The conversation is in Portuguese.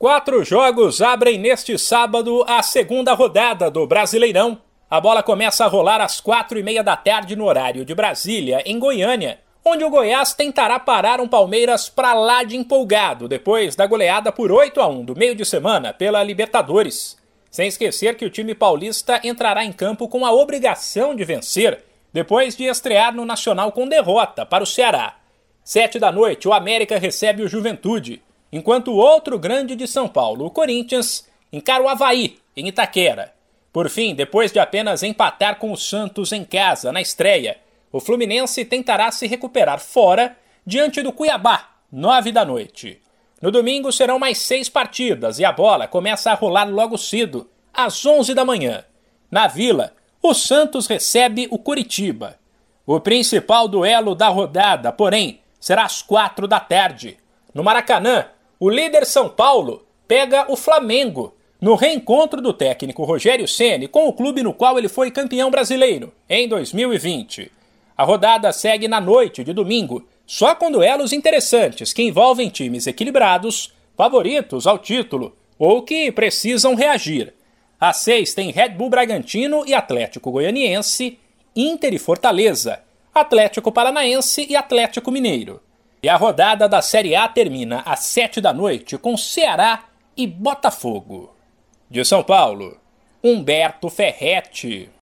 Quatro jogos abrem neste sábado a segunda rodada do Brasileirão. A bola começa a rolar às quatro e meia da tarde no horário de Brasília, em Goiânia, onde o Goiás tentará parar um Palmeiras pra lá de empolgado depois da goleada por 8 a 1 do meio de semana pela Libertadores. Sem esquecer que o time paulista entrará em campo com a obrigação de vencer depois de estrear no Nacional com derrota para o Ceará. Sete da noite, o América recebe o Juventude enquanto o outro grande de São Paulo, o Corinthians, encara o Havaí, em Itaquera. Por fim, depois de apenas empatar com o Santos em casa na estreia, o Fluminense tentará se recuperar fora diante do Cuiabá, nove da noite. No domingo serão mais seis partidas e a bola começa a rolar logo cedo, às onze da manhã. Na Vila, o Santos recebe o Curitiba. O principal duelo da rodada, porém, será às quatro da tarde. No Maracanã, o líder São Paulo pega o Flamengo no reencontro do técnico Rogério Ceni com o clube no qual ele foi campeão brasileiro em 2020. A rodada segue na noite de domingo, só com duelos interessantes que envolvem times equilibrados, favoritos ao título ou que precisam reagir. Às seis tem Red Bull Bragantino e Atlético Goianiense, Inter e Fortaleza, Atlético Paranaense e Atlético Mineiro. E a rodada da Série A termina às sete da noite com Ceará e Botafogo. De São Paulo, Humberto Ferretti.